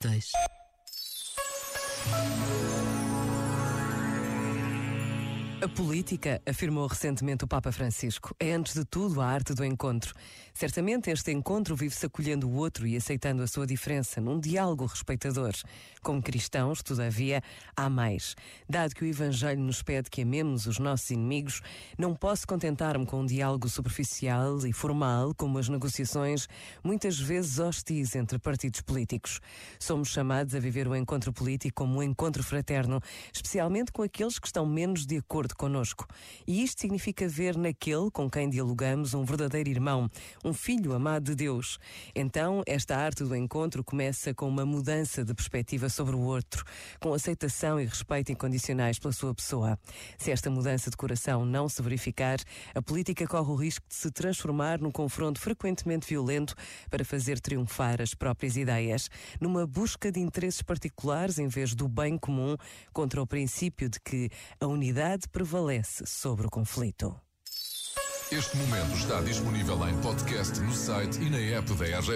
dois. A política, afirmou recentemente o Papa Francisco, é antes de tudo a arte do encontro. Certamente este encontro vive-se acolhendo o outro e aceitando a sua diferença num diálogo respeitador. Como cristãos, todavia, há mais. Dado que o Evangelho nos pede que amemos os nossos inimigos, não posso contentar-me com um diálogo superficial e formal, como as negociações, muitas vezes hostis entre partidos políticos. Somos chamados a viver o encontro político como um encontro fraterno, especialmente com aqueles que estão menos de acordo acordo conosco. E isto significa ver naquele com quem dialogamos um verdadeiro irmão, um filho amado de Deus. Então, esta arte do encontro começa com uma mudança de perspectiva sobre o outro, com aceitação e respeito incondicionais pela sua pessoa. Se esta mudança de coração não se verificar, a política corre o risco de se transformar num confronto frequentemente violento para fazer triunfar as próprias ideias, numa busca de interesses particulares em vez do bem comum, contra o princípio de que a unidade prevalece sobre o conflito. Este momento está disponível em podcast no site e na app da RGF.